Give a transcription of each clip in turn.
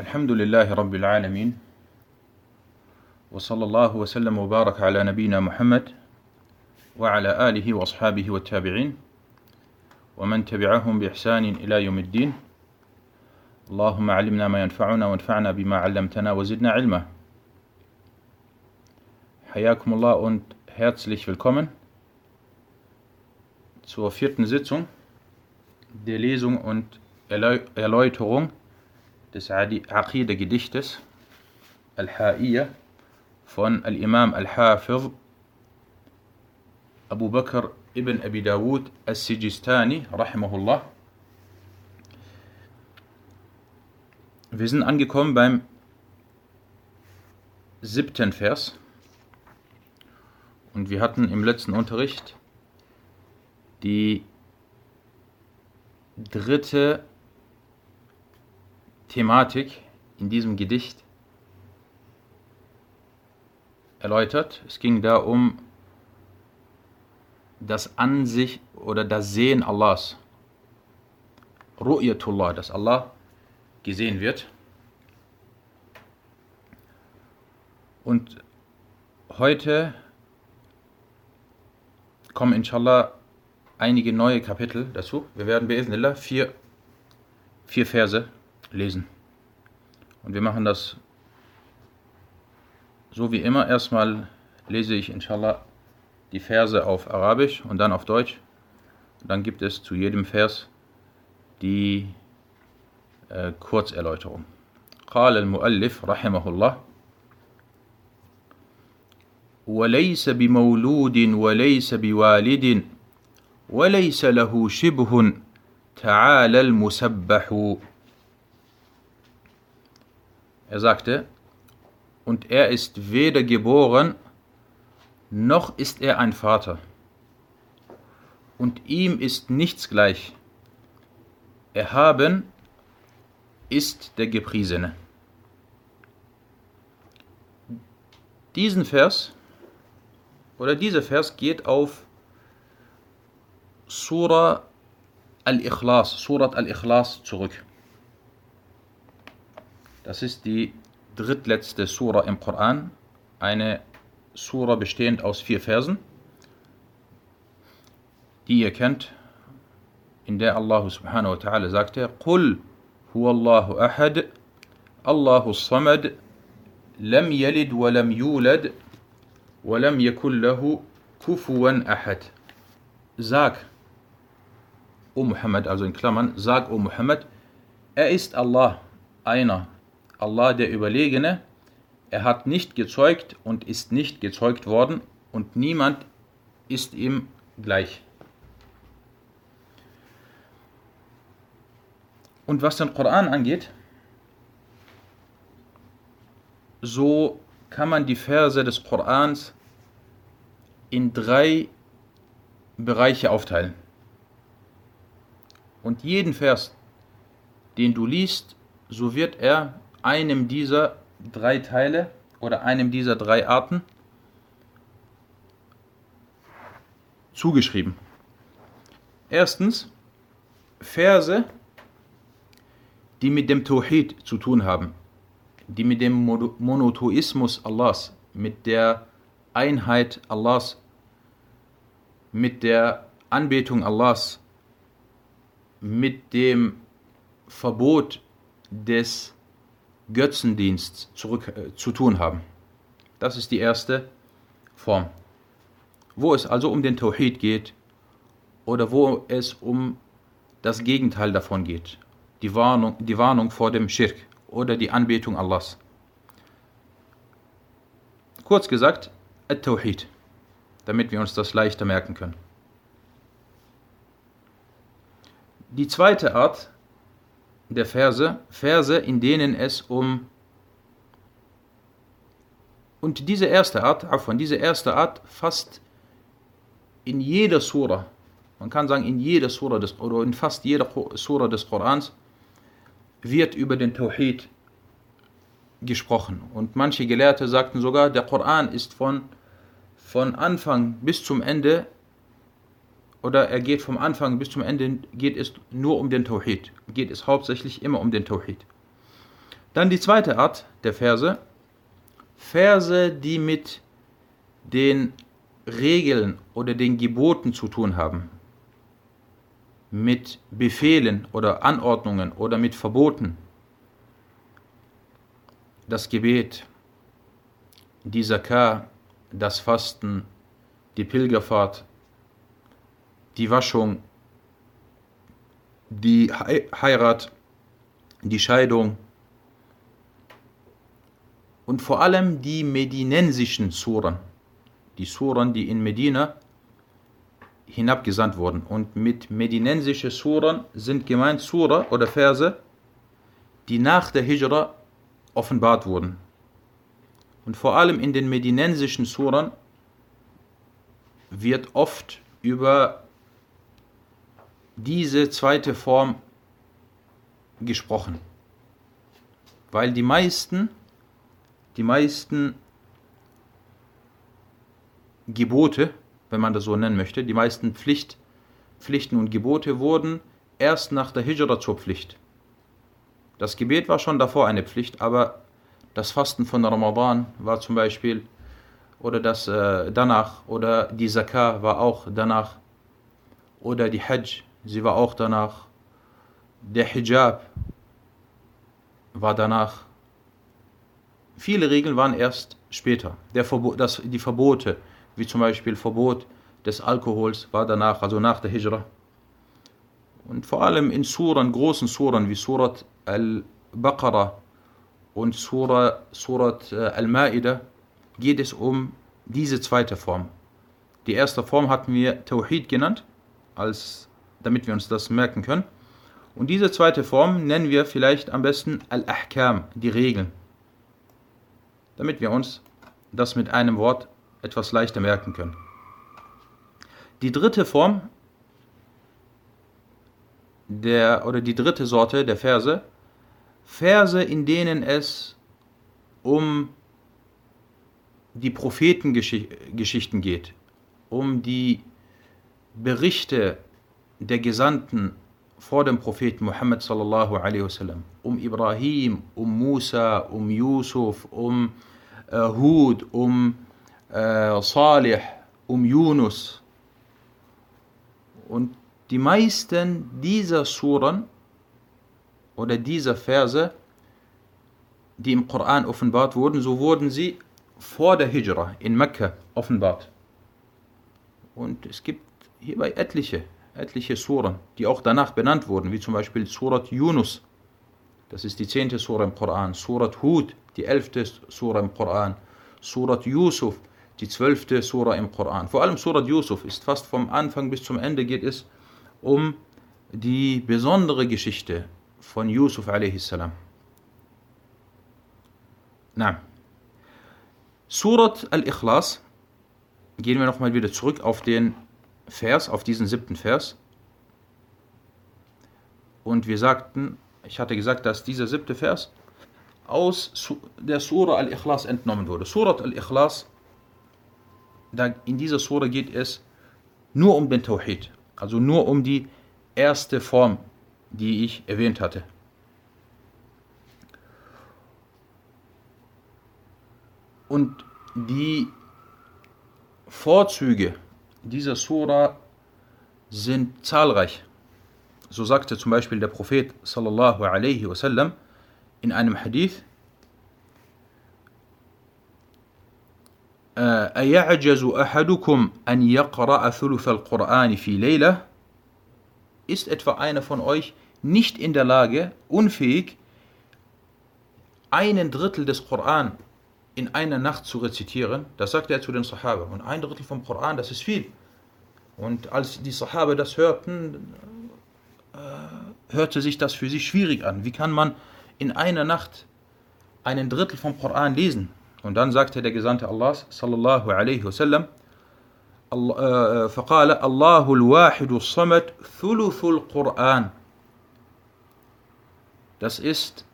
الحمد لله رب العالمين وصلى الله وسلم وبارك على نبينا محمد وعلى آله وأصحابه والتابعين ومن تبعهم بإحسان إلى يوم الدين. اللهم علمنا ما ينفعنا وانفعنا بما علمتنا وزدنا علما. حياكم الله und herzlich willkommen zur vierten Sitzung der Lesung und Erläuterung des Aqidah-Gedichtes Al-Ha'iyya von Al-Imam Al-Hafiz Abu Bakr ibn Abi Dawud Al-Sijistani, rahimahullah. Wir sind angekommen beim siebten Vers und wir hatten im letzten Unterricht die dritte Thematik in diesem Gedicht erläutert. Es ging da um das Ansicht oder das Sehen Allahs. Ru'yatullah, dass Allah gesehen wird. Und heute kommen inshallah einige neue Kapitel dazu. Wir werden bei vier, vier Verse lesen. Und wir machen das so wie immer. Erstmal lese ich inshallah die Verse auf Arabisch und dann auf Deutsch. Und dann gibt es zu jedem Vers die äh, Kurzerläuterung. قال المؤلف رحمه الله وليس بمولود وليس بوالد وليس له شبه تعالى المسبح er sagte, und er ist weder geboren, noch ist er ein Vater. Und ihm ist nichts gleich. Erhaben ist der Gepriesene. Diesen Vers oder dieser Vers geht auf Surah Al-Ikhlas, Surat Al-Ikhlas zurück. Das ist die drittletzte Sura im Koran, eine Sura bestehend aus vier Versen, die ihr kennt, in der Allah subhanahu wa ta'ala sagte, قُلْ هُوَ اللَّهُ أَحَدْ اللَّهُ الصَّمَدْ لَمْ يَلِدْ وَلَمْ يُولَدْ وَلَمْ يَكُنْ لَهُ كُفُوًا أَحَدْ Sag, O Muhammad, also in Klammern, sag, O Muhammad, er ist Allah, einer, Allah der Überlegene, er hat nicht gezeugt und ist nicht gezeugt worden und niemand ist ihm gleich. Und was den Koran angeht, so kann man die Verse des Korans in drei Bereiche aufteilen. Und jeden Vers, den du liest, so wird er einem dieser drei Teile oder einem dieser drei Arten zugeschrieben. Erstens Verse, die mit dem Tawhid zu tun haben, die mit dem Monotheismus Allahs, mit der Einheit Allahs, mit der Anbetung Allahs, mit dem Verbot des Götzendienst zurück, äh, zu tun haben. Das ist die erste Form. Wo es also um den Tawhid geht oder wo es um das Gegenteil davon geht. Die Warnung, die Warnung vor dem Schirk oder die Anbetung Allahs. Kurz gesagt, At-Tawhid, damit wir uns das leichter merken können. Die zweite Art der Verse, Verse, in denen es um und diese erste Art, von diese erste Art fast in jeder Sura, man kann sagen in jeder Sura des, oder in fast jeder Sura des Korans wird über den Tawhid gesprochen. Und manche Gelehrte sagten sogar, der Koran ist von, von Anfang bis zum Ende oder er geht vom Anfang bis zum Ende, geht es nur um den Tawhid. Geht es hauptsächlich immer um den Tawhid. Dann die zweite Art der Verse. Verse, die mit den Regeln oder den Geboten zu tun haben. Mit Befehlen oder Anordnungen oder mit Verboten. Das Gebet, die Zakah, das Fasten, die Pilgerfahrt, die Waschung, die Heirat, die Scheidung und vor allem die medinensischen Suren, die Suren, die in Medina hinabgesandt wurden. Und mit medinensische Suren sind gemeint Sura oder Verse, die nach der Hijra offenbart wurden. Und vor allem in den medinensischen Suren wird oft über diese zweite Form gesprochen. Weil die meisten, die meisten Gebote, wenn man das so nennen möchte, die meisten Pflicht, Pflichten und Gebote wurden erst nach der Hijra zur Pflicht. Das Gebet war schon davor eine Pflicht, aber das Fasten von Ramadan war zum Beispiel, oder das äh, danach, oder die Zakah war auch danach, oder die Hajj, sie war auch danach, der Hijab war danach. Viele Regeln waren erst später. Der Verbo das, die Verbote, wie zum Beispiel Verbot des Alkohols, war danach, also nach der Hijra. Und vor allem in Suren, großen Suren wie Surat al-Baqarah und Surah, Surat äh, al-Ma'idah geht es um diese zweite Form. Die erste Form hatten wir Tawhid genannt, als, damit wir uns das merken können. Und diese zweite Form nennen wir vielleicht am besten Al-Ahkam, die Regeln. Damit wir uns das mit einem Wort etwas leichter merken können. Die dritte Form der oder die dritte Sorte der Verse, Verse, in denen es um die Prophetengeschichten geht, um die Berichte der Gesandten vor dem Propheten Muhammad sallallahu alaihi wasallam, um Ibrahim, um Musa, um Yusuf, um äh, Hud, um äh, Salih, um Yunus. Und die meisten dieser Suren oder dieser Verse, die im Koran offenbart wurden, so wurden sie vor der Hijra in Mekka offenbart. Und es gibt hierbei etliche etliche Suren, die auch danach benannt wurden, wie zum Beispiel Surat Yunus, das ist die zehnte Sura im Koran, Surat Hud, die elfte Sura im Koran, Surat Yusuf, die zwölfte Sura im Koran. Vor allem Surat Yusuf ist fast vom Anfang bis zum Ende geht es um die besondere Geschichte von Yusuf a.s. Na. Surat al-Ikhlas, gehen wir nochmal wieder zurück auf den Vers, auf diesen siebten Vers. Und wir sagten, ich hatte gesagt, dass dieser siebte Vers aus der Surah Al-Ikhlas entnommen wurde. Surah Al-Ikhlas, in dieser Surah geht es nur um den Tawhid, also nur um die erste Form, die ich erwähnt hatte. Und die Vorzüge dieser Sura sind zahlreich. So sagte zum Beispiel der Prophet sallallahu alaihi wasallam in einem Hadith, أيعجز أحدكم أن يقرأ ثلث القرآن في ليلة Ist etwa einer von euch nicht in der Lage, unfähig, einen Drittel des Koran in einer Nacht zu rezitieren, das sagte er zu den Sahaba. Und ein Drittel vom Koran, das ist viel. Und als die Sahaba das hörten, äh, hörte sich das für sie schwierig an. Wie kann man in einer Nacht einen Drittel vom Koran lesen? Und dann sagte der Gesandte Allahs, sallallahu alaihi wasallam, فقال الله الواحد الصمد ثلث القرآن Das ist,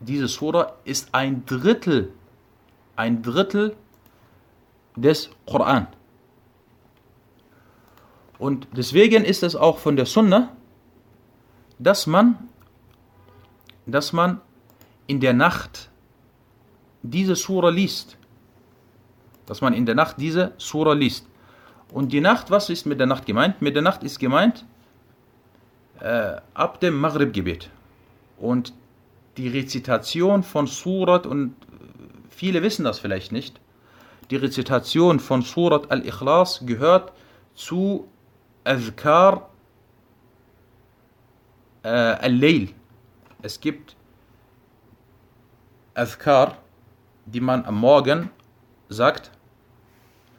diese Sura ist ein Drittel ein Drittel des Koran. Und deswegen ist es auch von der Sunna, dass man, dass man in der Nacht diese Sura liest. Dass man in der Nacht diese Sura liest. Und die Nacht, was ist mit der Nacht gemeint? Mit der Nacht ist gemeint äh, ab dem Maghrib-Gebet. Und die Rezitation von Surat, und viele wissen das vielleicht nicht, die Rezitation von Surat al-Ikhlas gehört zu Azkar äh, al-Layl. Es gibt Azkar, die man am Morgen sagt.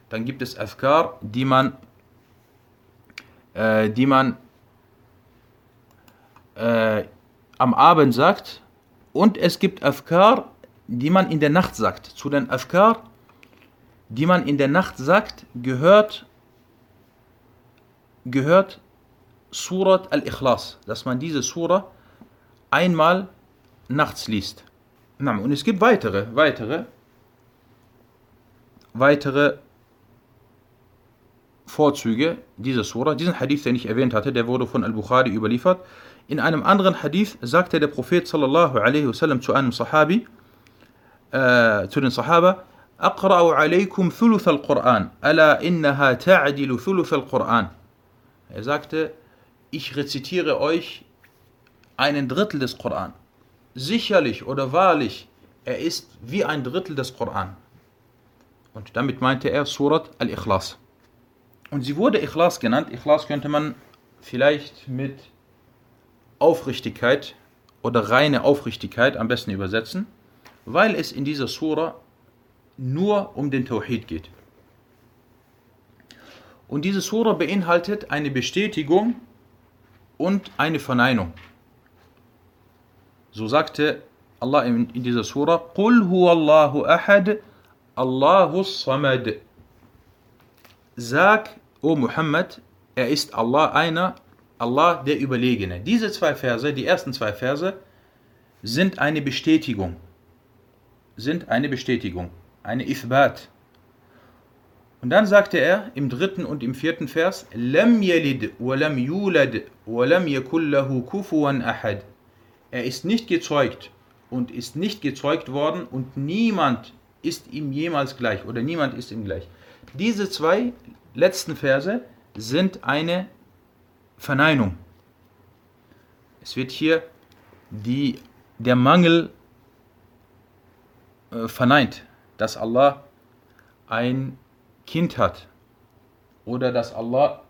Dann gibt es Azkar, die man, äh, die man äh, am Abend sagt. Und es gibt Azkar, die man in der Nacht sagt. Zu den Azkar, die man in der Nacht sagt, gehört, gehört Surat al-Ikhlas, dass man diese Surah einmal nachts liest. Und es gibt weitere, weitere, weitere Vorzüge dieser Surah. Diesen Hadith, den ich erwähnt hatte, der wurde von Al-Bukhari überliefert. In einem anderen Hadith sagte der Prophet sallallahu alaihi wasallam zu einem Sahabi, äh, zu den Sahaba, أقرأ عليكم ثلث القرآن ألا إنها تعدل ثلث القرآن Er sagte, ich rezitiere euch einen Drittel des Koran. Sicherlich oder wahrlich, er ist wie ein Drittel des Koran. Und damit meinte er Surat al-Ikhlas. Und sie wurde Ikhlas genannt. Ikhlas könnte man vielleicht mit Aufrichtigkeit oder reine Aufrichtigkeit am besten übersetzen, weil es in dieser Sura nur um den Tawhid geht. Und diese Sura beinhaltet eine Bestätigung und eine Verneinung. So sagte Allah in, dieser Sura: Qul huwallahu ahad, Allahu samad. Sag, O Muhammad, er ist Allah einer, Allah der Überlegene. Diese zwei Verse, die ersten zwei Verse, sind eine Bestätigung. Sind eine Bestätigung, eine Ithbat. Und dann sagte er im dritten und im vierten Vers, Lam yalid wa lam yulad wa lam yakul lahu kufuwan ahad. Er ist nicht gezeugt und ist nicht gezeugt worden und niemand ist ihm jemals gleich oder niemand ist ihm gleich. Diese zwei letzten Verse sind eine Verneinung. Es wird hier die, der Mangel verneint, dass Allah ein Kind hat oder dass Allah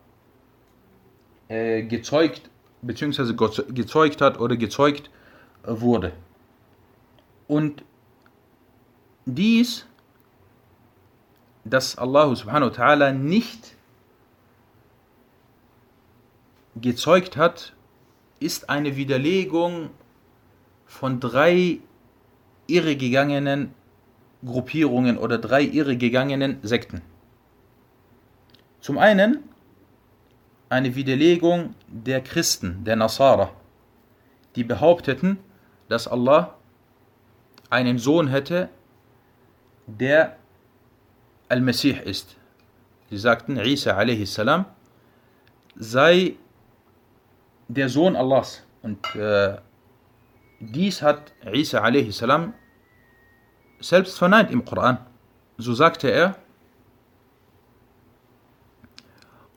äh, gezeugt bzw. gezeugt hat oder gezeugt äh, wurde. Und dies, dass Allah subhanahu wa ta'ala nicht gezeugt hat, ist eine Widerlegung von drei irregegangenen Gruppierungen oder drei irregegangenen Sekten. Zum einen eine Widerlegung der Christen, der Nasara, die behaupteten, dass Allah einen Sohn hätte, der Al-Masih ist. Sie sagten, Isa a.s. sei der Sohn Allahs. Und äh, dies hat Isa a.s. selbst verneint im Koran. So sagte er,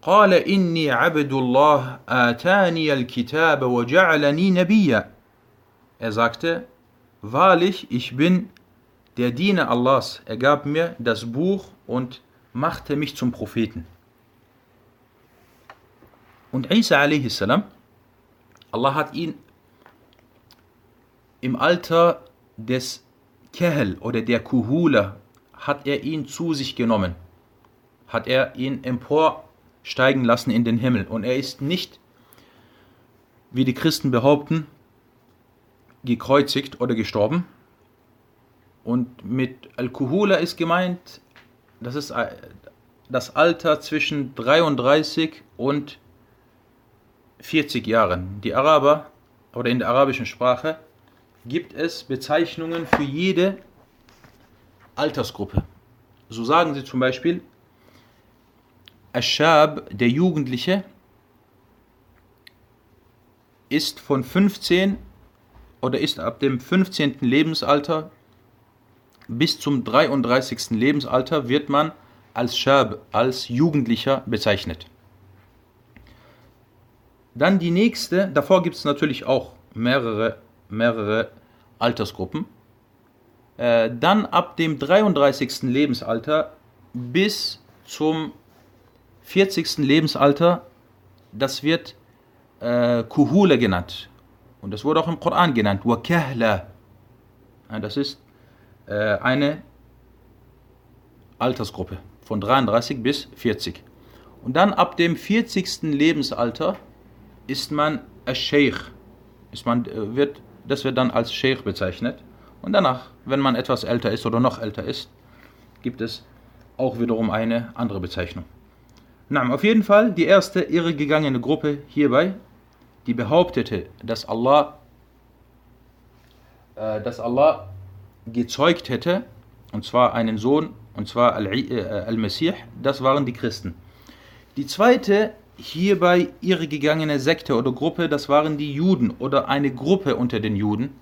قال إني عبد الله آتاني الكتاب وجعلني نبيا Er sagte, wahrlich, ich bin der Diener Allahs. Er gab mir das Buch und machte mich zum Propheten. Und Isa a.s., Allah hat ihn im Alter des Kehl oder der Kuhula, hat er ihn zu sich genommen, hat er ihn empor steigen lassen in den Himmel. Und er ist nicht, wie die Christen behaupten, gekreuzigt oder gestorben. Und mit Al-Kuhula ist gemeint, das ist äh, das Alter zwischen 33 und 40 Jahren. Die Araber oder in der arabischen Sprache gibt es Bezeichnungen für jede Altersgruppe. So sagen sie zum Beispiel Aschab, der Jugendliche, ist von 15 oder ist ab dem 15. Lebensalter bis zum 33. Lebensalter wird man als Schab, als Jugendlicher bezeichnet. Dann die nächste, davor gibt es natürlich auch mehrere, mehrere Altersgruppen. Äh, dann ab dem 33. Lebensalter bis zum 40. Lebensalter, das wird äh, Kuhule genannt. Und das wurde auch im Koran genannt, Wakahla. Ja, das ist äh, eine Altersgruppe von 33 bis 40. Und dann ab dem 40. Lebensalter ist man Sheikh. Ist man, äh, wird, das wird dann als Sheikh bezeichnet. Und danach, wenn man etwas älter ist oder noch älter ist, gibt es auch wiederum eine andere Bezeichnung. Na, auf jeden Fall die erste irregegangene Gruppe hierbei, die behauptete, dass Allah, äh, dass Allah gezeugt hätte, und zwar einen Sohn, und zwar äh, Al-Messih, das waren die Christen. Die zweite hierbei irregegangene Sekte oder Gruppe, das waren die Juden oder eine Gruppe unter den Juden,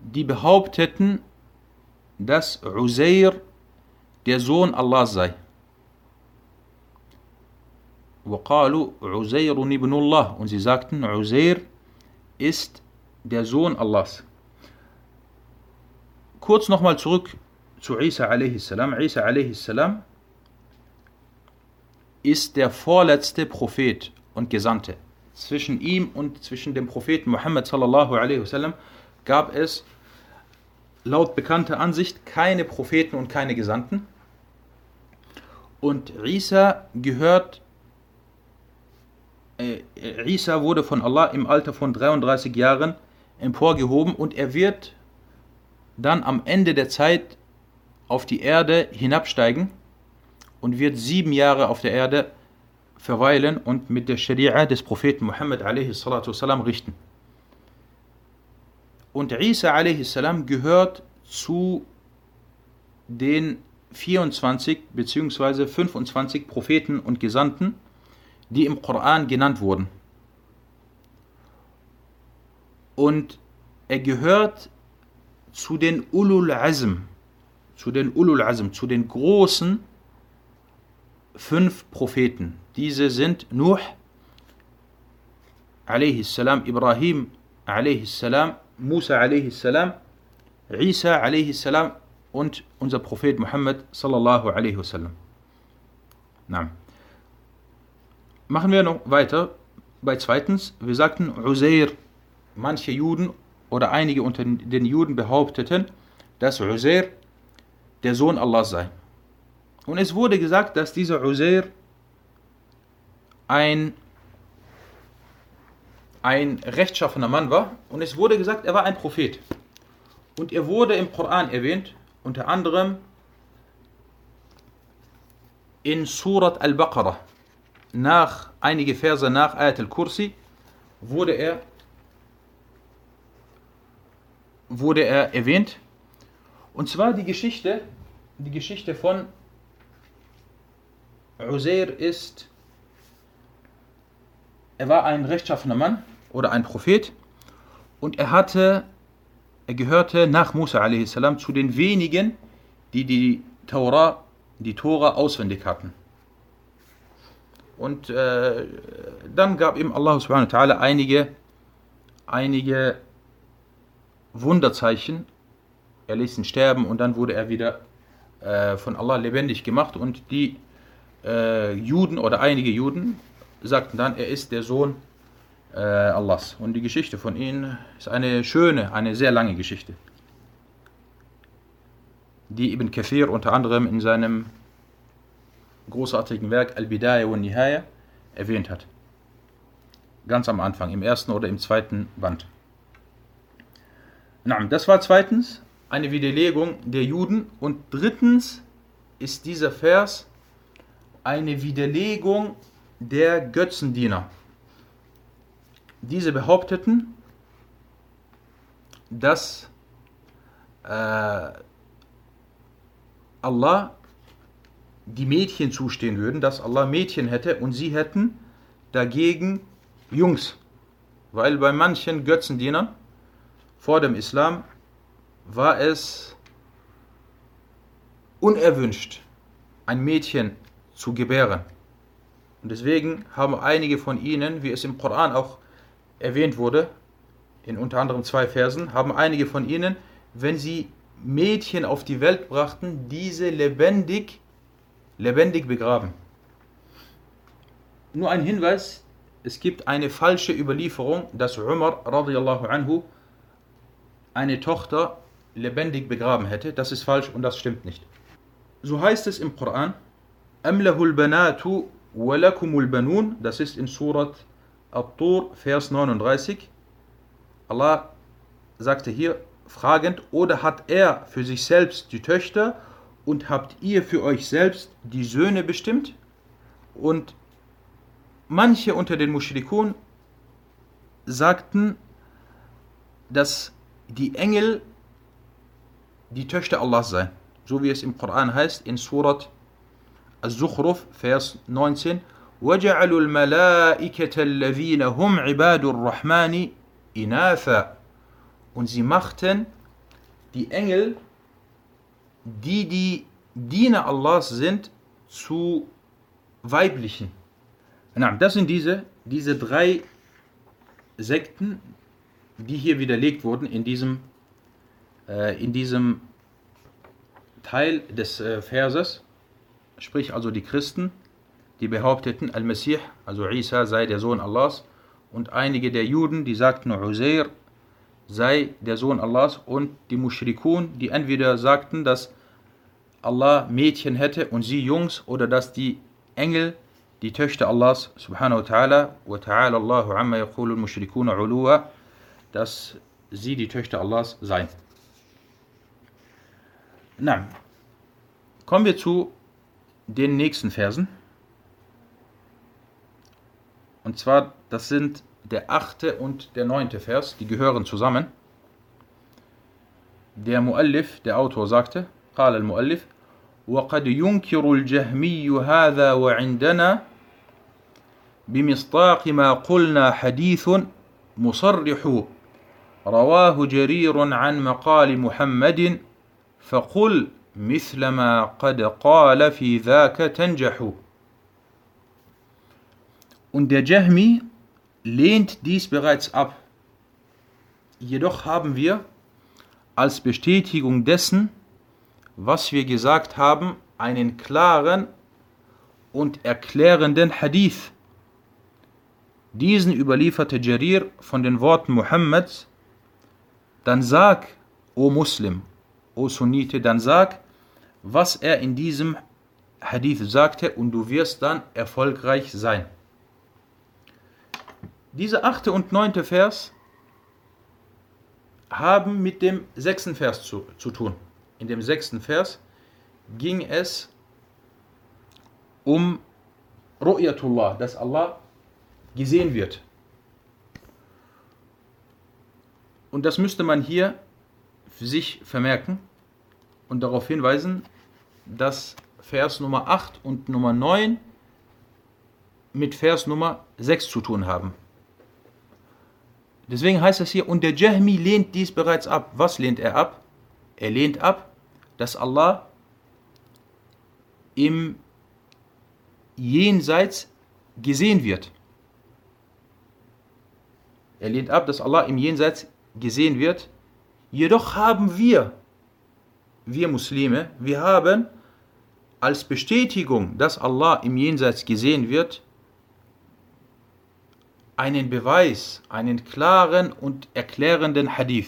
die behaupteten, dass Uzair der Sohn Allahs sei. وقالوا عزير ibn Allah und sie sagten Uzair ist der Sohn Allahs. Kurz nochmal zurück zu Isa a.s. Isa a.s. ist der vorletzte Prophet und Gesandte. Zwischen ihm und zwischen dem Propheten Muhammad sallallahu alaihi wasallam gab es laut bekannter Ansicht keine Propheten und keine Gesandten. Und Isa gehört, äh, Isa wurde von Allah im Alter von 33 Jahren emporgehoben und er wird dann am Ende der Zeit auf die Erde hinabsteigen und wird sieben Jahre auf der Erde verweilen und mit der Scharia des Propheten Muhammad a.s. richten. Und Isa a.s. gehört zu den 24 bzw. 25 Propheten und Gesandten, die im Koran genannt wurden. Und er gehört zu den Ulul Azm, zu den Ulul Azm, zu den großen fünf Propheten. Diese sind Nuh, a.s., Ibrahim, a.s., Musa, a.s., Isa, a.s., und unser Prophet Muhammad sallallahu wasallam. Na. Machen wir noch weiter bei zweitens. Wir sagten Uzair. Manche Juden oder einige unter den Juden behaupteten, dass Uzair der Sohn Allah sei. Und es wurde gesagt, dass dieser Uzair ein, ein rechtschaffener Mann war. Und es wurde gesagt, er war ein Prophet. Und er wurde im Koran erwähnt unter anderem in Surat al-Baqarah, nach einige Verse nach Ayat al-Kursi, wurde er, wurde er erwähnt. Und zwar die Geschichte, die Geschichte von Uzair ist, er war ein rechtschaffener Mann oder ein Prophet und er hatte er gehörte nach Musa a.s. zu den wenigen, die die Tora, die Tora auswendig hatten. Und äh, dann gab ihm Allah subhanahu wa einige, einige Wunderzeichen. Er ließ ihn sterben und dann wurde er wieder äh, von Allah lebendig gemacht. Und die äh, Juden oder einige Juden sagten dann, er ist der Sohn äh, Allahs. Und die Geschichte von ihnen ist eine schöne, eine sehr lange Geschichte, die Ibn Kathir unter anderem in seinem großartigen Werk Al-Bidaya wa Nihaya erwähnt hat. Ganz am Anfang, im ersten oder im zweiten Band. Das war zweitens eine Widerlegung der Juden und drittens ist dieser Vers eine Widerlegung der Götzendiener. Diese behaupteten, dass äh, Allah die Mädchen zustehen würden, dass Allah Mädchen hätte und sie hätten dagegen Jungs. weil bei manchen Götzendienern vor dem Islam war es unerwünscht, ein Mädchen zu gebären. Und deswegen haben einige von ihnen, wie es im Koran auch erwähnt wurde, in unter anderem zwei Versen, haben einige von ihnen, wenn sie Mädchen auf die Welt brachten, diese lebendig, lebendig begraben. Nur ein Hinweis, es gibt eine falsche Überlieferung, dass Umar radiallahu anhu eine Tochter lebendig begraben hätte. Das ist falsch und das stimmt nicht. So heißt es im Koran, Amlahul banatu walakumul banun, das ist in Surat At-Tur, Vers 39. Allah sagte hier fragend, oder hat er für sich selbst die Töchter und habt ihr für euch selbst die Söhne bestimmt? Und manche unter den Mushrikun sagten, dass die Engel die Töchter Allahs seien. So wie es im Koran heißt, in Surat Al-Zukhruf, Vers 19, وَجَعَلُوا الْمَلَائِكَةَ الَّذِينَ هُمْ عِبَادُ الرَّحْمَنِ إِنَاثًا Und sie machten die Engel, die die Diener Allahs sind, zu weiblichen. Das sind diese, diese drei Sekten, die hier widerlegt wurden in diesem, äh, in diesem Teil des äh, Verses, sprich also die Christen, die behaupteten, Al-Messih, also Isa, sei der Sohn Allahs, und einige der Juden, die sagten, Uzair sei der Sohn Allahs, und die Mushrikun, die entweder sagten, dass Allah Mädchen hätte und sie Jungs, oder dass die Engel die Töchter Allahs subhanahu wa ta'ala wa ta'ala Allahu amma yaqulu al-mushrikuna uluwa dass sie die Töchter Allahs seien. Na, kommen wir zu den nächsten Versen. Und zwar, das sind der achte und der neunte Vers, die gehören zusammen. Der Muallif, der Autor sagte, قال المؤلف وقد ينكر الجهمي هذا وعندنا بمصداق ما قلنا حديث مصرح رواه جرير عن مقال محمد فقل مثل ما قد قال في ذاك تنجح Und der Jahmi lehnt dies bereits ab. Jedoch haben wir als Bestätigung dessen, was wir gesagt haben, einen klaren und erklärenden Hadith. Diesen überlieferte Jarir von den Worten Muhammads, dann sag, o Muslim, o Sunnite, dann sag, was er in diesem Hadith sagte und du wirst dann erfolgreich sein. Diese achte und neunte Vers haben mit dem sechsten Vers zu, zu tun in dem sechsten Vers ging es um Ru'yatullah, dass Allah gesehen wird. Und das müsste man hier sich vermerken und darauf hinweisen, dass Vers Nummer 8 und Nummer 9 mit Vers Nummer 6 zu tun haben. Deswegen heißt es hier, und der Jahmi lehnt dies bereits ab. Was lehnt er ab? Er lehnt ab, dass Allah im Jenseits gesehen wird. Er lehnt ab, dass Allah im Jenseits gesehen wird. Jedoch haben wir, wir Muslime, wir haben als Bestätigung, dass Allah im Jenseits gesehen wird, einen Beweis, einen klaren und erklärenden Hadith.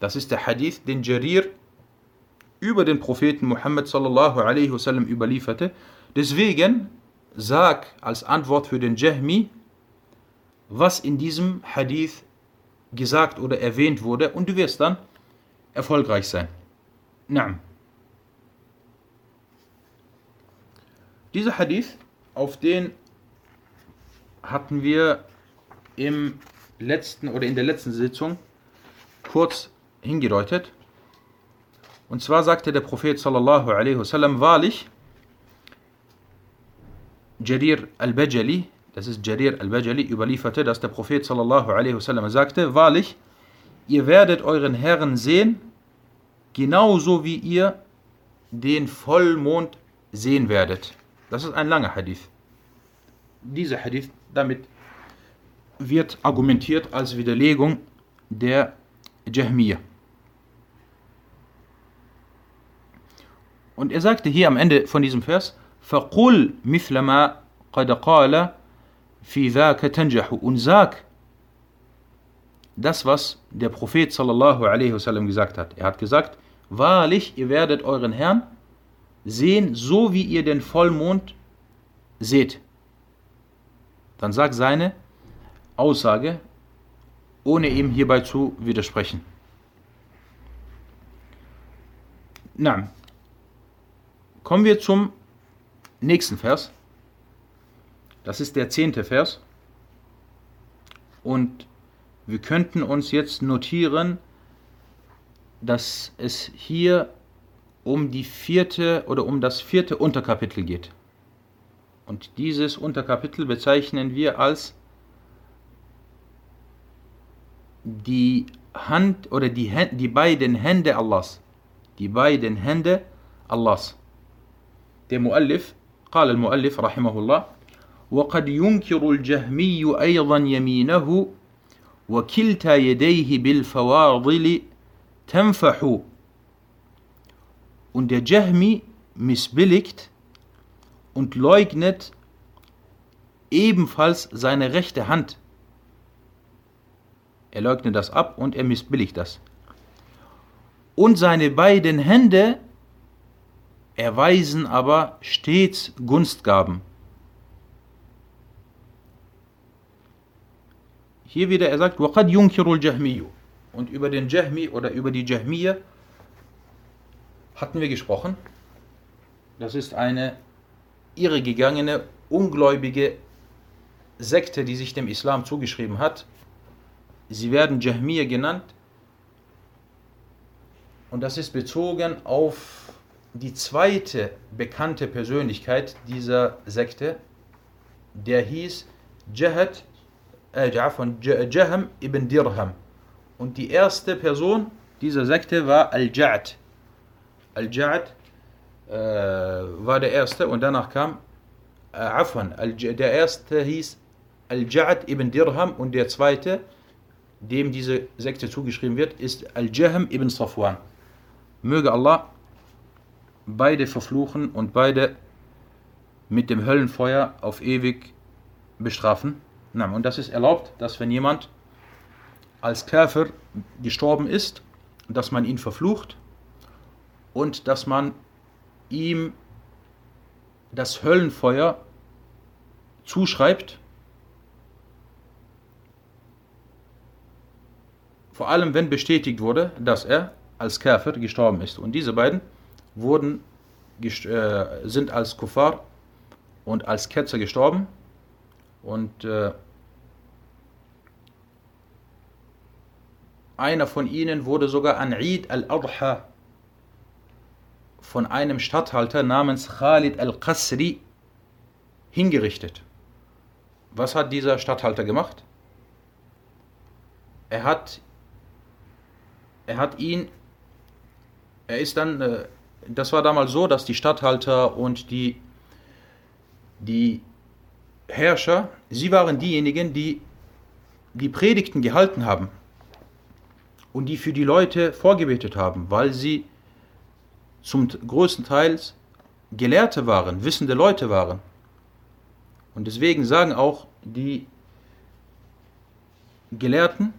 Das ist der Hadith, den Jarir über den Propheten Muhammad sallallahu alaihi wasallam überlieferte. Deswegen sag als Antwort für den Jahmi, was in diesem Hadith gesagt oder erwähnt wurde und du wirst dann erfolgreich sein. Naam. Dieser Hadith, auf den hatten wir im letzten oder in der letzten Sitzung kurz hingedeutet. Und zwar sagte der Prophet sallallahu alaihi wasallam wahrlich, Jarir al-Bajali, das ist Jarir al-Bajali, überlieferte, dass der Prophet sallallahu alaihi wasallam sagte, wahrlich, ihr werdet euren Herrn sehen, genauso wie ihr den Vollmond sehen werdet. Das ist ein langer Hadith. Dieser Hadith, damit wird argumentiert als Widerlegung der Jahmiyyah. Und er sagte hier am Ende von diesem Vers, فَقُلْ مِثْلَ مَا قَدْ قَالَ فِي ذَاكَ تَنْجَحُ Und sag das, was der Prophet sallallahu alaihi wasallam gesagt hat. Er hat gesagt, wahrlich, ihr werdet euren Herrn sehen, so wie ihr den Vollmond seht. Dann sagt seine Aussage, ohne ihm hierbei zu widersprechen. Na, Kommen wir zum nächsten Vers. Das ist der zehnte Vers. Und wir könnten uns jetzt notieren, dass es hier um die vierte oder um das vierte Unterkapitel geht. Und dieses Unterkapitel bezeichnen wir als die Hand oder die, die beiden Hände Allahs. Die beiden Hände Allahs. Der Muallif, قال المؤلف رحمه الله وقد ينكر الجهمي أيضا يمينه وكلتا يديه بالفواضل تنفح Und der Jahmi missbilligt und leugnet ebenfalls seine rechte Hand. Er leugnet das ab und er missbilligt das. Und seine beiden Hände erweisen aber stets Gunstgaben. Hier wieder, er sagt, وَقَدْ يُنْكِرُ الْجَهْمِيُّ Und über den Jahmi oder über die Jahmiya hatten wir gesprochen. Das ist eine irregegangene, ungläubige Sekte, die sich dem Islam zugeschrieben hat. Sie werden Jahmiya genannt. Und das ist bezogen auf die zweite bekannte Persönlichkeit dieser Sekte, der hieß Jahad, äh, von Jaham ibn Dirham. Und die erste Person dieser Sekte war Al-Ja'd. Al-Ja'd äh, war der erste und danach kam äh, Afan. Der erste hieß Al-Ja'd ibn Dirham und der zweite, dem diese Sekte zugeschrieben wird, ist Al-Jaham ibn Safwan. Möge Allah beide verfluchen und beide mit dem Höllenfeuer auf ewig bestrafen. Und das ist erlaubt, dass wenn jemand als Käfer gestorben ist, dass man ihn verflucht und dass man ihm das Höllenfeuer zuschreibt. Vor allem, wenn bestätigt wurde, dass er als Käfer gestorben ist. Und diese beiden wurden, äh, sind als Kuffar und als Ketzer gestorben und äh, einer von ihnen wurde sogar an Eid al-Adha von einem Statthalter namens Khalid al-Qasri hingerichtet. Was hat dieser Statthalter gemacht? Er hat, er hat ihn, er ist dann äh, das war damals so, dass die Statthalter und die, die Herrscher, sie waren diejenigen, die die Predigten gehalten haben und die für die Leute vorgebetet haben, weil sie zum größten Teil Gelehrte waren, wissende Leute waren. Und deswegen sagen auch die Gelehrten,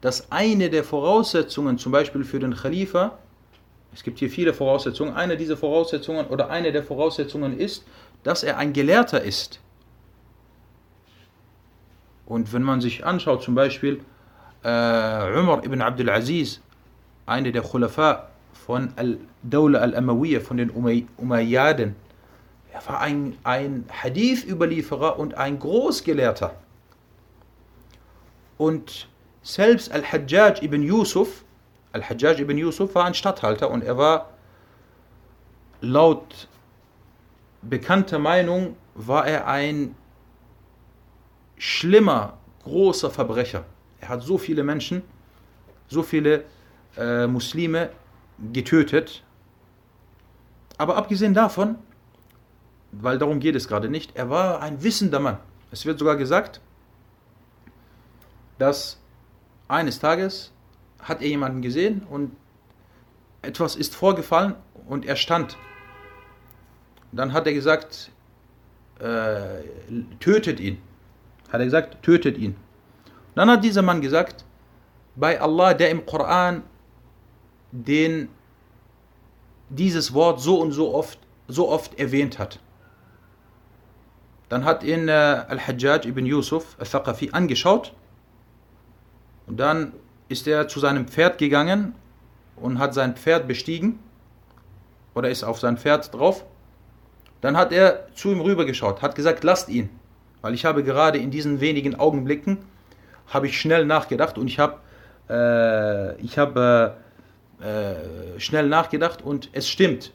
dass eine der Voraussetzungen zum Beispiel für den Khalifa es gibt hier viele Voraussetzungen. Eine dieser Voraussetzungen oder eine der Voraussetzungen ist, dass er ein Gelehrter ist. Und wenn man sich anschaut, zum Beispiel äh, Umar ibn Abdul Aziz, eine der Khulafa von Al-Dawla al-Amawiyya, von den Umayyaden, er war ein, ein Hadith-Überlieferer und ein Großgelehrter. Und selbst Al-Hajjaj ibn Yusuf, Al-Hajjaj ibn Yusuf war ein Statthalter und er war laut bekannter Meinung war er ein schlimmer, großer Verbrecher. Er hat so viele Menschen, so viele äh, Muslime getötet. Aber abgesehen davon, weil darum geht es gerade nicht, er war ein wissender Mann. Es wird sogar gesagt, dass eines Tages hat er jemanden gesehen und etwas ist vorgefallen und er stand. Dann hat er gesagt, äh, tötet ihn. Hat er gesagt, tötet ihn. Dann hat dieser Mann gesagt, bei Allah, der im Koran den dieses Wort so und so oft, so oft erwähnt hat. Dann hat ihn äh, Al-Hajjaj ibn Yusuf al-Thaqafi angeschaut und dann ist er zu seinem Pferd gegangen und hat sein Pferd bestiegen oder ist auf sein Pferd drauf. Dann hat er zu ihm rübergeschaut, hat gesagt, lasst ihn, weil ich habe gerade in diesen wenigen Augenblicken habe ich schnell nachgedacht und ich habe äh, ich habe äh, schnell nachgedacht und es stimmt.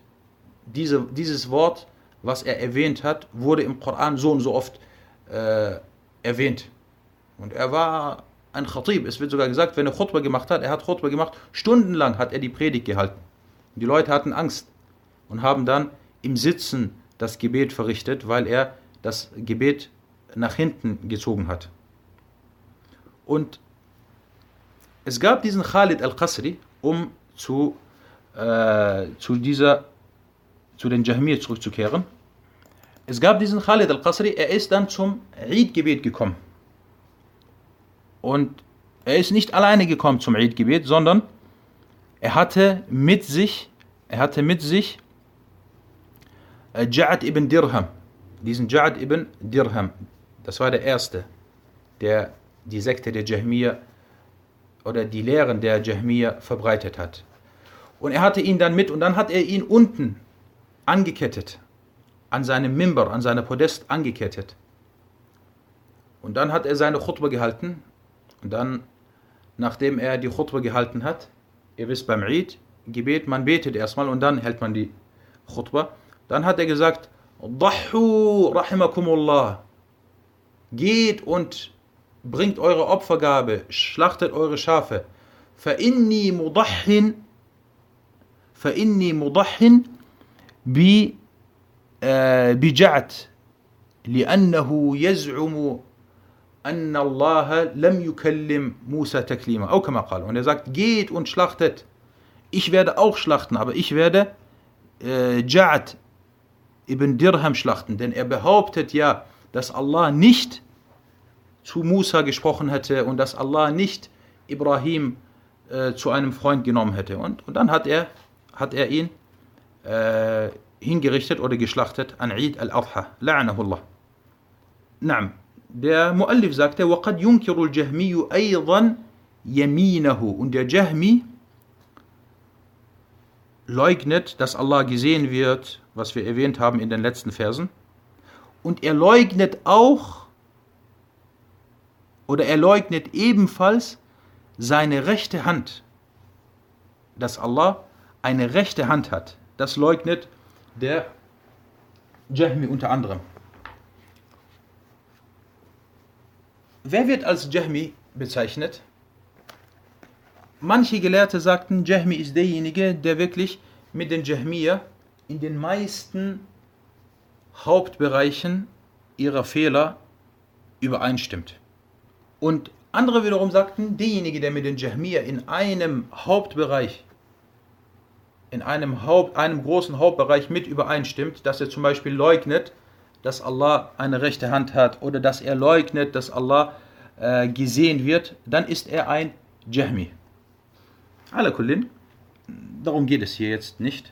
Diese, dieses Wort, was er erwähnt hat, wurde im Koran so und so oft äh, erwähnt. Und er war ein Khatib. Es wird sogar gesagt, wenn er Khutbah gemacht hat, er hat Khutbah gemacht, stundenlang hat er die Predigt gehalten. Die Leute hatten Angst und haben dann im Sitzen das Gebet verrichtet, weil er das Gebet nach hinten gezogen hat. Und es gab diesen Khalid al-Qasri, um zu, äh, zu dieser, zu den Jahmir zurückzukehren. Es gab diesen Khalid al-Qasri, er ist dann zum Eid-Gebet gekommen. Und er ist nicht alleine gekommen zum Eid-Gebet, sondern er hatte mit sich, er hatte mit sich äh, Ja'ad ibn Dirham. Diesen Ja'ad ibn Dirham. Das war der erste, der die Sekte der Jahmiya oder die Lehren der Jahmiya verbreitet hat. Und er hatte ihn dann mit und dann hat er ihn unten angekettet, an seinem Mimber, an seiner Podest angekettet. Und dann hat er seine Khutbah gehalten. Und dann, nachdem er die Khutbah gehalten hat, ihr wisst beim Eid, Gebet, man betet erstmal und dann hält man die Khutbah, dann hat er gesagt, Dahu rahimakumullah, geht und bringt eure Opfergabe, schlachtet eure Schafe, fa inni فإني مضح بجعت لأنه يزعم أن الله لم يكلم Musa taklima. Auch كما قال. Und er sagt, geht und schlachtet. Ich werde auch schlachten, aber ich werde äh, Ja'at ibn Dirham schlachten, denn er behauptet ja, dass Allah nicht zu Musa gesprochen hätte und dass Allah nicht Ibrahim äh, zu einem Freund genommen hätte. Und, und dann hat er, hat er ihn äh, hingerichtet oder geschlachtet an Eid al-Adha. La'anahullah. Naam. Der Muallif sagte, وَقَدْ يُنْكِرُ الْجَهْمِيُّ أَيْضًا يَمِينَهُ Und der Jahmi leugnet, dass Allah gesehen wird, was wir erwähnt haben in den letzten Versen. Und er leugnet auch, oder er leugnet ebenfalls seine rechte Hand, dass Allah eine rechte Hand hat. Das leugnet der Jahmi unter anderem. Wer wird als Jahmi bezeichnet? Manche Gelehrte sagten, Jahmi ist derjenige, der wirklich mit den Jahmiya in den meisten Hauptbereichen ihrer Fehler übereinstimmt. Und andere wiederum sagten, derjenige, der mit den Jahmiya in einem Hauptbereich, in einem, Haupt, einem großen Hauptbereich mit übereinstimmt, dass er zum Beispiel leugnet, dass Allah eine rechte Hand hat oder dass er leugnet, dass Allah äh, gesehen wird, dann ist er ein Jahmi. Alakullin, darum geht es hier jetzt nicht.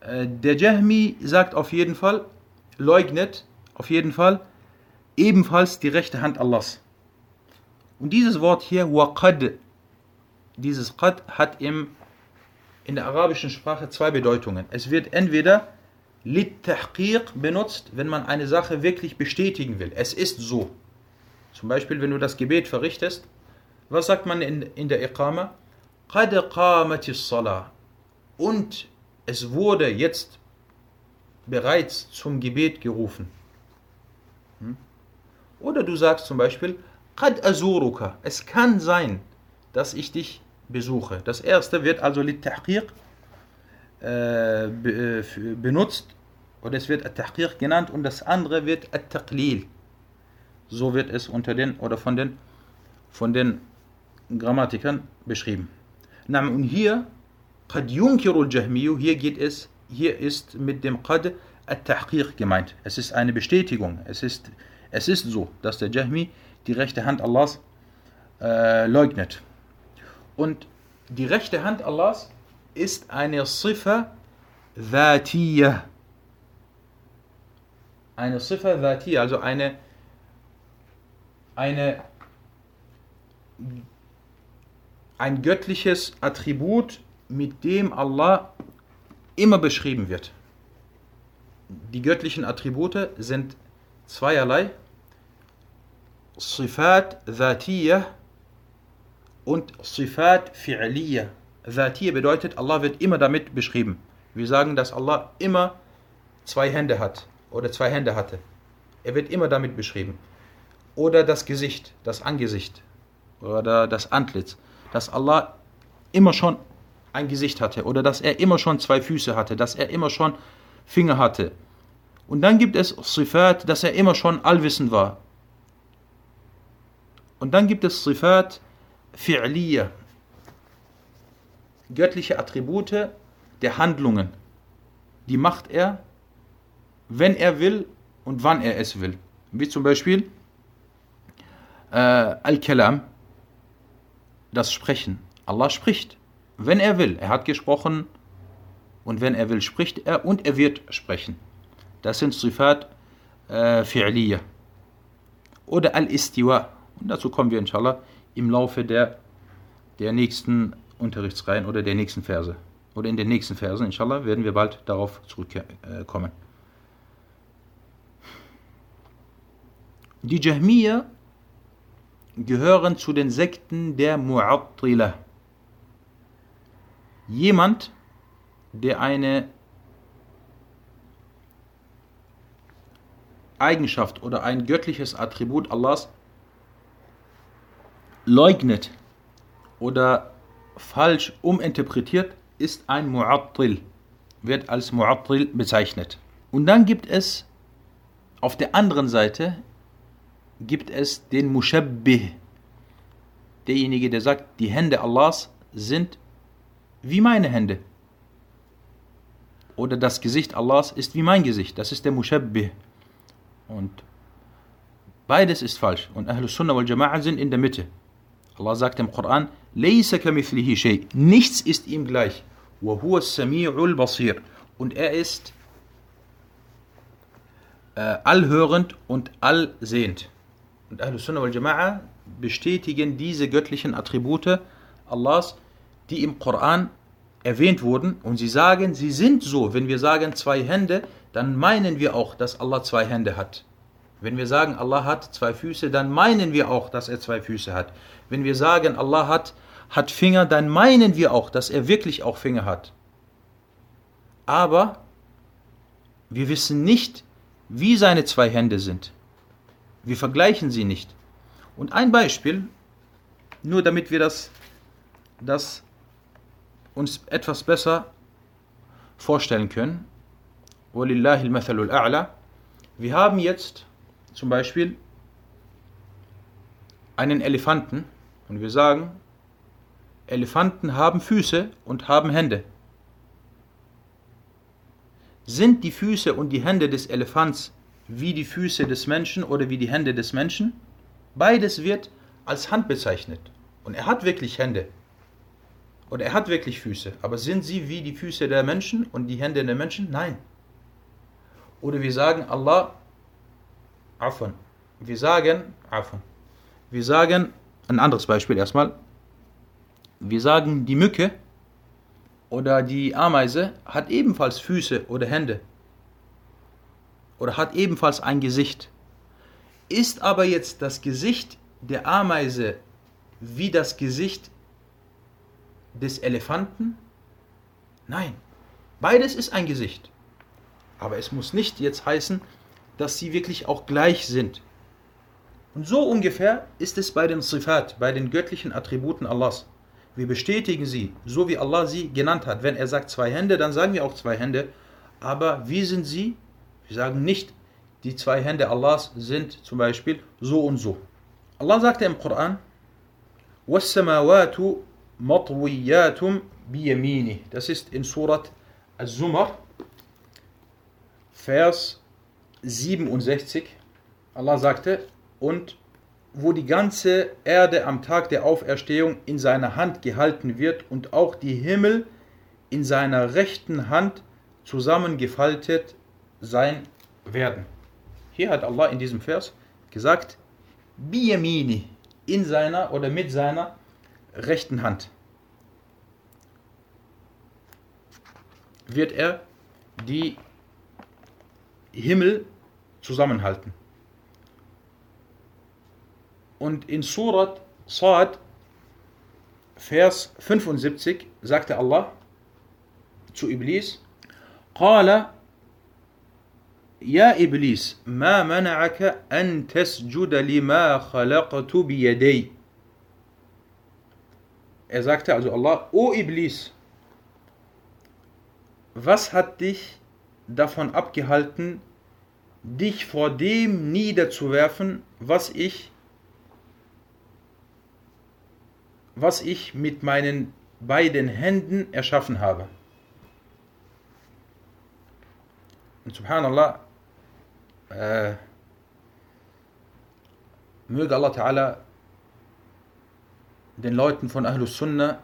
Äh, der Jahmi sagt auf jeden Fall, leugnet auf jeden Fall ebenfalls die rechte Hand Allahs. Und dieses Wort hier, waqad, dieses qad hat im, in der arabischen Sprache zwei Bedeutungen. Es wird entweder lit-tahqiq benutzt, wenn man eine Sache wirklich bestätigen will. Es ist so. Zum Beispiel, wenn du das Gebet verrichtest, was sagt man in, in der Iqama? Qad qamatis salah. Und es wurde jetzt bereits zum Gebet gerufen. Hm? Oder du sagst zum Beispiel, Qad azuruka. Es kann sein, dass ich dich besuche. Das erste wird also Littahqiq äh, be, äh, benutzt oder es wird At-Tahqiq genannt und das andere wird At-Taqlil. So wird es unter den oder von den von den Grammatikern beschrieben. Und hier قد ينكر الجهمي hier geht es hier ist mit dem Qad At-Tahqiq gemeint. Es ist eine Bestätigung. Es ist es ist so, dass der Jahmi die rechte Hand Allahs äh, leugnet. Und die rechte Hand Allahs ist eine Sifa Dhatiyah. Eine Sifa Dhatiyah, also eine, eine, ein göttliches Attribut, mit dem Allah immer beschrieben wird. Die göttlichen Attribute sind zweierlei. Sifat Dhatiyah und Sifat Fi'liyah. Dhatiyah bedeutet, Allah wird immer damit beschrieben. Wir sagen, dass Allah immer zwei Hände hat oder zwei Hände hatte. Er wird immer damit beschrieben. Oder das Gesicht, das Angesicht oder das Antlitz. Dass Allah immer schon ein Gesicht hatte oder dass er immer schon zwei Füße hatte, dass er immer schon Finger hatte. Und dann gibt es Sifat, dass er immer schon allwissend war. Und dann gibt es Sifat Fi'liya, göttliche Attribute der Handlungen. Die macht er, wenn er will und wann er es will. Wie zum Beispiel äh, Al-Kalam, das Sprechen. Allah spricht, wenn er will. Er hat gesprochen und wenn er will, spricht er und er wird sprechen. Das sind Sifat äh, Fi'liya. Oder Al-Istiwa. Und dazu kommen wir inshallah im Laufe der, der nächsten Unterrichtsreihen oder der nächsten Verse. Oder in den nächsten Versen, inshallah, werden wir bald darauf zurückkommen. Die Jahmiya gehören zu den Sekten der Mu'attila. Jemand, der eine Eigenschaft oder ein göttliches Attribut Allahs leugnet oder falsch uminterpretiert, ist ein Mu'attil, wird als Mu'attil bezeichnet. Und dann gibt es auf der anderen Seite gibt es den Mushabbih, derjenige, der sagt, die Hände Allahs sind wie meine Hände. Oder das Gesicht Allahs ist wie mein Gesicht. Das ist der Mushabbih. Und beides ist falsch. Und Ahlus Sunnah wal Jama'a sind in der Mitte. Allah sagt im Koran, Nichts ist ihm gleich. Und er ist äh, allhörend und allsehend. Und Ahlus Sunnah wal Jama'a bestätigen diese göttlichen Attribute Allahs, die im Koran erwähnt wurden. Und sie sagen, sie sind so. Wenn wir sagen zwei Hände, dann meinen wir auch, dass Allah zwei Hände hat. Wenn wir sagen, Allah hat zwei Füße, dann meinen wir auch, dass er zwei Füße hat. Wenn wir sagen, Allah hat, hat Finger, dann meinen wir auch, dass er wirklich auch Finger hat. Aber wir wissen nicht, wie seine zwei Hände sind. Wir vergleichen sie nicht. Und ein Beispiel, nur damit wir das, das uns etwas besser vorstellen können. Wir haben jetzt zum Beispiel einen Elefanten und wir sagen, Elefanten haben Füße und haben Hände. Sind die Füße und die Hände des Elefants wie die Füße des Menschen oder wie die Hände des Menschen? Beides wird als Hand bezeichnet. Und er hat wirklich Hände. Oder er hat wirklich Füße. Aber sind sie wie die Füße der Menschen und die Hände der Menschen? Nein. Oder wir sagen, Allah Afon. Wir sagen, Afon. Wir sagen, ein anderes Beispiel erstmal. Wir sagen, die Mücke oder die Ameise hat ebenfalls Füße oder Hände. Oder hat ebenfalls ein Gesicht. Ist aber jetzt das Gesicht der Ameise wie das Gesicht des Elefanten? Nein, beides ist ein Gesicht. Aber es muss nicht jetzt heißen, dass sie wirklich auch gleich sind. Und so ungefähr ist es bei den Sifat, bei den göttlichen Attributen Allahs. Wir bestätigen sie, so wie Allah sie genannt hat. Wenn er sagt zwei Hände, dann sagen wir auch zwei Hände. Aber wie sind sie? Wir sagen nicht, die zwei Hände Allahs sind zum Beispiel so und so. Allah sagte im Koran, وَالسَّمَاوَاتُ مَطْوِيَّاتٌ بِيَمِينِهِ Das ist in Surat Al-Zumar, Vers 67. Allah sagte, und wo die ganze Erde am Tag der Auferstehung in seiner Hand gehalten wird und auch die Himmel in seiner rechten Hand zusammengefaltet sein werden. Hier hat Allah in diesem Vers gesagt, Biyamini, in seiner oder mit seiner rechten Hand. Wird er die Himmel zusammenhalten. Und in Surat Sad, Vers 75, sagte Allah zu Iblis, قال يا إبليس ما منعك أن تسجد لما خلقت بيدي Er sagte also Allah, O Iblis, was hat dich davon abgehalten, dich vor dem niederzuwerfen, was ich, was ich mit meinen beiden Händen erschaffen habe? Und subhanallah, äh, möge Allah Ta'ala den Leuten von Ahlus Sunnah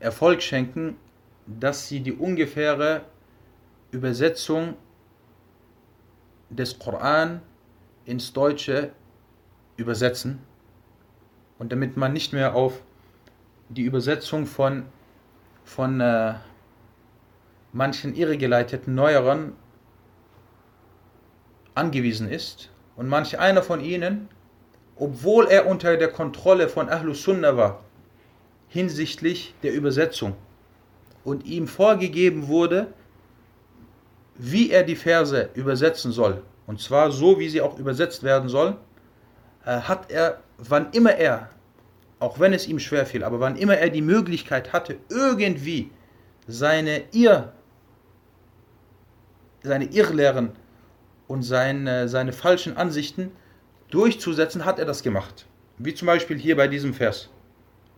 Erfolg schenken, dass sie die ungefähre Übersetzung des Koran ins Deutsche übersetzen. Und damit man nicht mehr auf die Übersetzung von, von äh, manchen irregeleiteten Neueren angewiesen ist. Und manch einer von ihnen, obwohl er unter der Kontrolle von Ahlus Sunnah war, hinsichtlich der Übersetzung und ihm vorgegeben wurde, wie er die Verse übersetzen soll, und zwar so, wie sie auch übersetzt werden sollen, äh, hat er, wann immer er, auch wenn es ihm schwer fiel, aber wann immer er die Möglichkeit hatte, irgendwie seine Irr, seine Irrlehren und seine, seine falschen Ansichten durchzusetzen, hat er das gemacht. Wie zum Beispiel hier bei diesem Vers.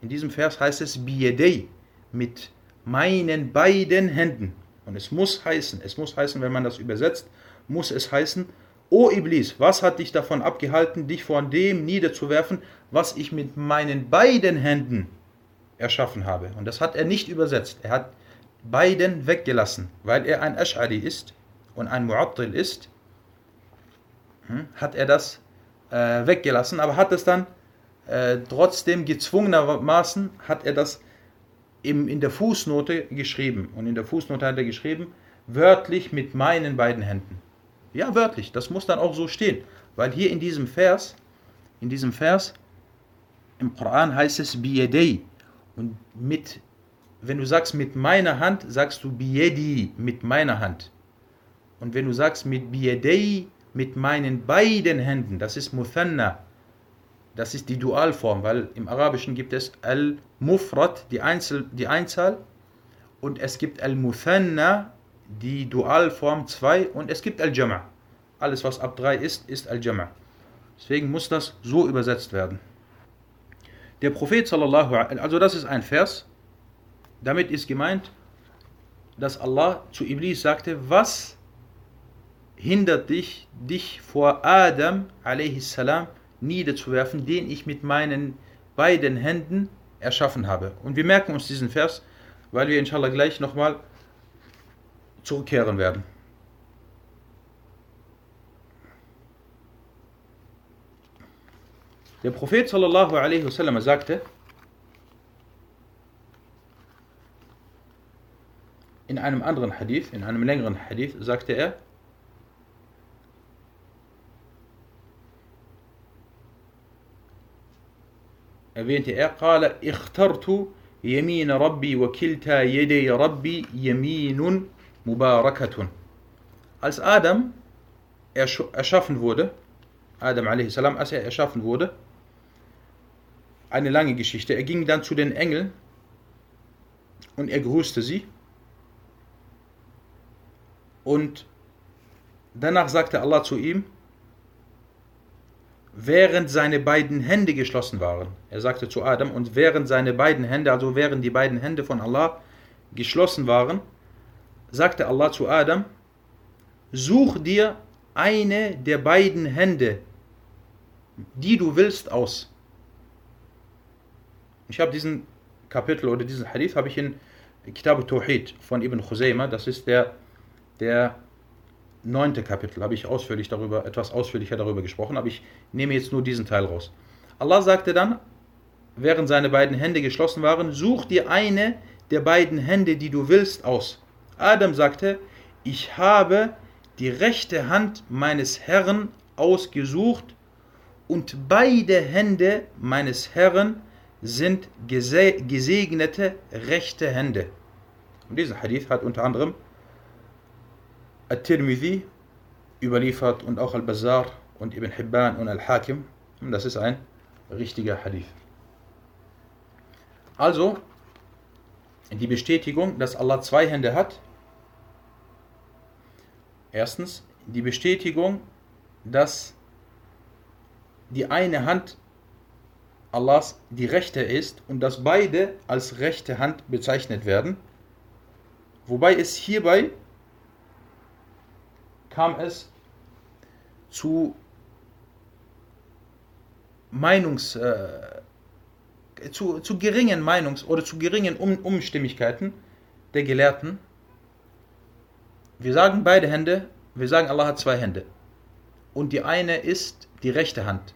In diesem Vers heißt es Biyedei, mit meinen beiden Händen. Und es muss heißen, es muss heißen, wenn man das übersetzt, muss es heißen, O Iblis, was hat dich davon abgehalten, dich vor dem niederzuwerfen, was ich mit meinen beiden Händen erschaffen habe? Und das hat er nicht übersetzt. Er hat beiden weggelassen, weil er ein Ash'ari ist und ein Mu'attil ist hm, hat er das äh, weggelassen, aber hat es dann äh, trotzdem gezwungenermaßen, hat er das im, in der Fußnote geschrieben. Und in der Fußnote hat er geschrieben, wörtlich mit meinen beiden Händen. Ja, wörtlich, das muss dann auch so stehen. Weil hier in diesem Vers, in diesem Vers, im Koran heißt es biyadei. Und mit, wenn du sagst mit meiner Hand, sagst du biyadi, mit meiner Hand. Und wenn du sagst mit biyadei, mit meinen beiden Händen. Das ist Muthanna. Das ist die Dualform, weil im Arabischen gibt es Al-Mufrad, die, die Einzahl, und es gibt Al-Muthanna, die Dualform 2, und es gibt Al-Jama'. Alles, was ab 3 ist, ist Al-Jama'. Deswegen muss das so übersetzt werden. Der Prophet sallallahu also das ist ein Vers, damit ist gemeint, dass Allah zu Iblis sagte, was hindert dich, dich vor Adam a.s. niederzuwerfen, den ich mit meinen beiden Händen erschaffen habe. Und wir merken uns diesen Vers, weil wir inshallah gleich nochmal zurückkehren werden. Der Prophet sallallahu alaihi wasallam sagte, in einem anderen Hadith, in einem längeren Hadith, sagte er, erwähnte er, قال اخترت يمين ربي وكلتا يدي ربي يمين مباركة. Als Adam erschaffen wurde, Adam a.s., als er erschaffen wurde. Eine lange Geschichte. Er ging dann zu den Engeln und er grüßte sie. Und danach sagte Allah zu ihm, während seine beiden Hände geschlossen waren. Er sagte zu Adam, und während seine beiden Hände, also während die beiden Hände von Allah geschlossen waren, sagte Allah zu Adam, such dir eine der beiden Hände, die du willst, aus. Ich habe diesen Kapitel oder diesen Hadith habe ich in Kitab Tawhid von Ibn Khuzayma, das ist der, der neunte Kapitel, habe ich ausführlich darüber, etwas ausführlicher darüber gesprochen, aber ich nehme jetzt nur diesen Teil raus. Allah sagte dann, während seine beiden Hände geschlossen waren, such dir eine der beiden Hände, die du willst, aus. Adam sagte, ich habe die rechte Hand meines Herrn ausgesucht und beide Hände meines Herrn sind gesegnete rechte Hände. Und dieser Hadith hat unter anderem At-Tirmidhi überliefert und auch Al-Bazar und Ibn Hibban und Al-Hakim. Das ist ein richtiger Hadith. Also, die Bestätigung, dass Allah zwei Hände hat. Erstens, die Bestätigung, dass die eine Hand Allahs die rechte ist und dass beide als rechte Hand bezeichnet werden. Wobei es hierbei kam es zu Meinungs, äh, zu, zu geringen Meinungs- oder zu geringen um Umstimmigkeiten der Gelehrten. Wir sagen beide Hände, wir sagen, Allah hat zwei Hände. Und die eine ist die rechte Hand.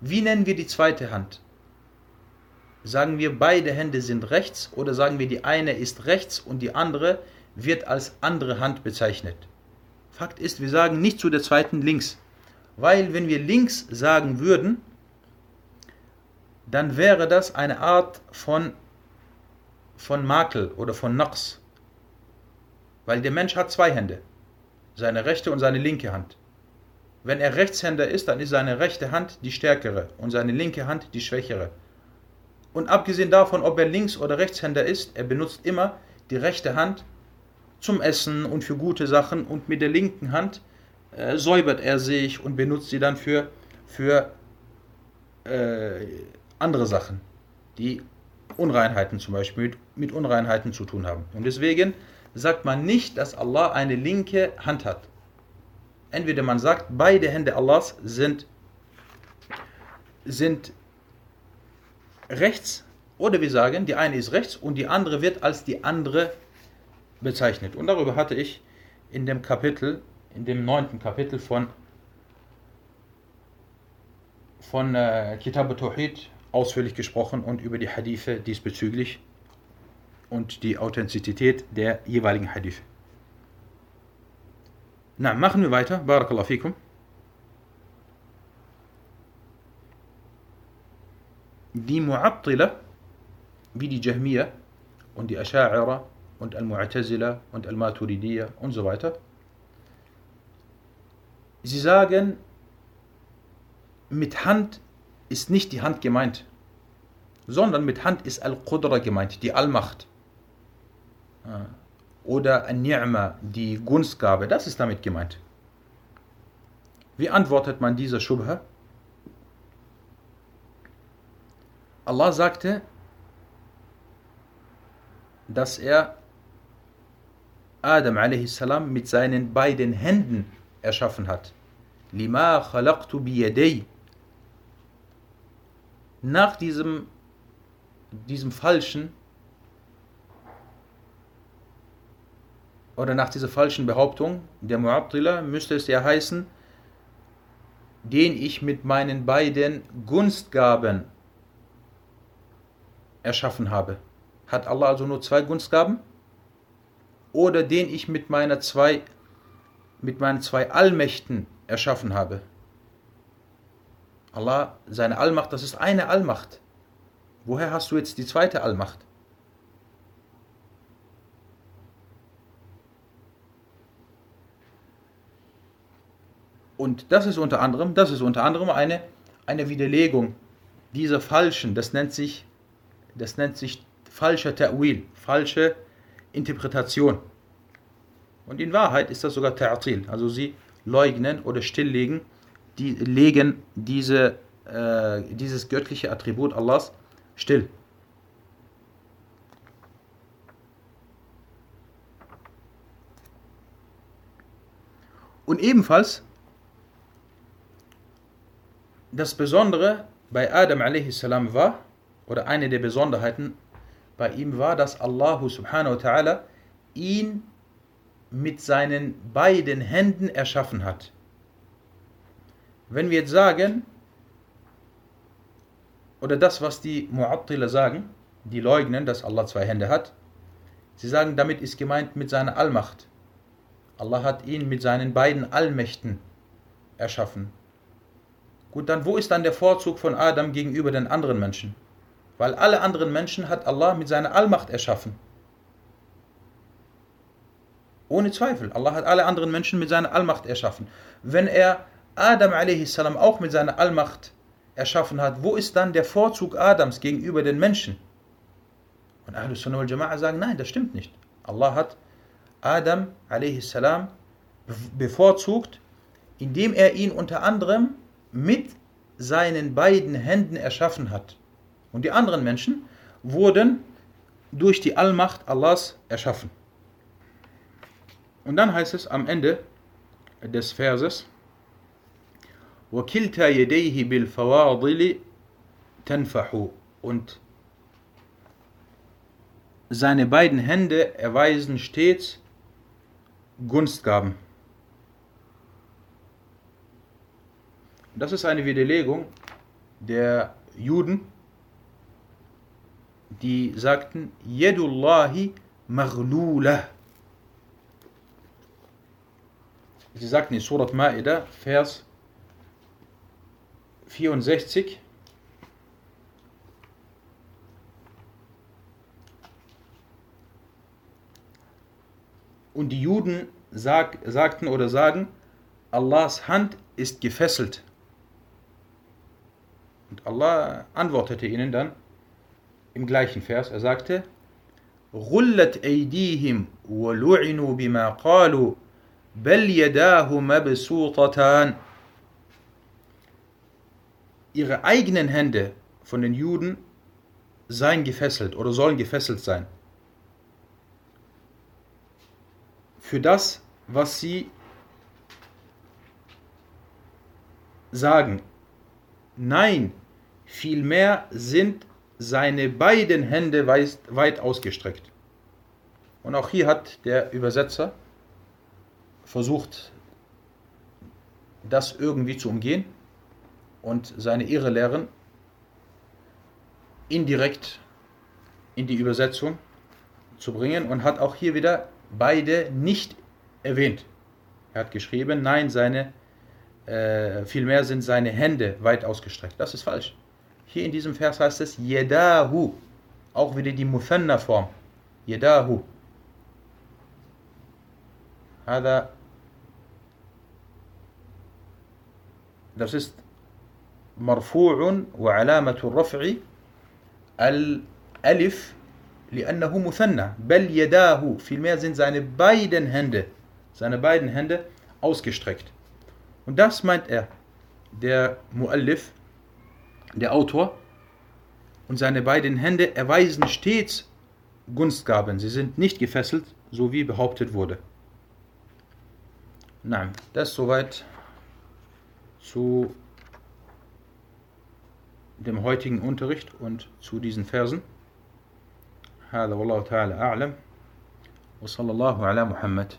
Wie nennen wir die zweite Hand? Sagen wir, beide Hände sind rechts oder sagen wir, die eine ist rechts und die andere wird als andere Hand bezeichnet? Fakt ist, wir sagen nicht zu der zweiten links. Weil wenn wir links sagen würden, dann wäre das eine Art von, von Makel oder von Naqs. Weil der Mensch hat zwei Hände, seine rechte und seine linke Hand. Wenn er Rechtshänder ist, dann ist seine rechte Hand die stärkere und seine linke Hand die schwächere. Und abgesehen davon, ob er Links- oder Rechtshänder ist, er benutzt immer die rechte Hand zum Essen und für gute Sachen und mit der linken Hand äh, säubert er sich und benutzt sie dann für, für äh, andere Sachen, die Unreinheiten zum Beispiel mit, mit Unreinheiten zu tun haben. Und deswegen sagt man nicht, dass Allah eine linke Hand hat. Entweder man sagt, beide Hände Allahs sind, sind rechts, oder wir sagen, die eine ist rechts und die andere wird als die andere bezeichnet. Und darüber hatte ich in dem Kapitel, in dem neunten Kapitel von, von äh, Kitab Tawhid ausführlich gesprochen und über die Hadithe diesbezüglich und die Authentizität der jeweiligen Hadithe. Na, machen wir weiter. Barakallahu fikum. Die Mu'attila, wie die Jahmiya und die Asha'ira und Al-Mu'tazila und Al-Maturidiyya und so weiter, sie sagen, mit Hand ist nicht die Hand gemeint, sondern mit Hand ist Al-Qudra gemeint, die Allmacht. Oder An-Ni'ma, die Gunstgabe, das ist damit gemeint. Wie antwortet man dieser Schubha? Allah sagte, dass er Adam a.s. mit seinen beiden Händen erschaffen hat. Lima khalaqtu biyadei nach diesem, diesem falschen oder nach dieser falschen Behauptung der Mu'attila müsste es ja heißen, den ich mit meinen beiden Gunstgaben erschaffen habe. Hat Allah also nur zwei Gunstgaben? Oder den ich mit, meiner zwei, mit meinen zwei Allmächten erschaffen habe? Allah, seine Allmacht, das ist eine Allmacht. Woher hast du jetzt die zweite Allmacht? Und das ist unter anderem, das ist unter anderem eine, eine Widerlegung dieser falschen, das nennt sich, das nennt sich falscher Ta'wil, falsche Interpretation. Und in Wahrheit ist das sogar Ta'atil, also sie leugnen oder stilllegen, die legen diese, äh, dieses göttliche Attribut Allahs still. Und ebenfalls das Besondere bei Adam a.s. war, oder eine der Besonderheiten bei ihm war, dass Allah subhanahu wa ta'ala ihn mit seinen beiden Händen erschaffen hat. Wenn wir jetzt sagen, oder das, was die Mu'attila sagen, die leugnen, dass Allah zwei Hände hat, sie sagen, damit ist gemeint mit seiner Allmacht. Allah hat ihn mit seinen beiden Allmächten erschaffen. Gut, dann wo ist dann der Vorzug von Adam gegenüber den anderen Menschen? Weil alle anderen Menschen hat Allah mit seiner Allmacht erschaffen. Ohne Zweifel. Allah hat alle anderen Menschen mit seiner Allmacht erschaffen. Wenn er Adam a.s. auch mit seiner Allmacht erschaffen hat, wo ist dann der Vorzug Adams gegenüber den Menschen? Und Ahlus Sunnah wal Jama'a sagen, nein, das stimmt nicht. Allah hat Adam a.s. bevorzugt, indem er ihn unter anderem mit seinen beiden Händen erschaffen hat. Und die anderen Menschen wurden durch die Allmacht Allahs erschaffen. Und dann heißt es am Ende des Verses, وَكِلْتَا يَدَيْهِ بِالْفَوَاضِلِ تَنْفَحُ Und seine beiden Hände erweisen stets Gunstgaben. Das ist eine Widerlegung der Juden, die sagten, Yedullahi maghlula. Sie sagten in Surat Ma'idah, Vers 64, Und die Juden sag, sagten oder sagen, Allahs Hand ist gefesselt. Und Allah antwortete ihnen dann im gleichen Vers, er sagte, Rullat eidihim wa lu'inu bima qalu bal yadahu mabsutatan. Ihre eigenen Hände von den Juden seien gefesselt oder sollen gefesselt sein. Für das, was sie sagen. Nein, vielmehr sind seine beiden Hände weit ausgestreckt. Und auch hier hat der Übersetzer versucht, das irgendwie zu umgehen und seine Irrelehren indirekt in die Übersetzung zu bringen und hat auch hier wieder beide nicht erwähnt. Er hat geschrieben, nein, seine äh, vielmehr sind seine Hände weit ausgestreckt. Das ist falsch. Hier in diesem Vers heißt es Yedahu. Auch wieder die Muthanna-Form. Yedahu. هذا das ist مرفوع وعلامة الرفع الألف لأنه مثنى بل يداه vielmehr sind seine beiden Hände seine beiden Hände ausgestreckt und das meint er, der Muallif, der Autor, und seine beiden Hände erweisen stets Gunstgaben. Sie sind nicht gefesselt, so wie behauptet wurde. Nein, das soweit zu dem heutigen Unterricht und zu diesen Versen. هذا والله تعالى أعلم وصلى الله على محمد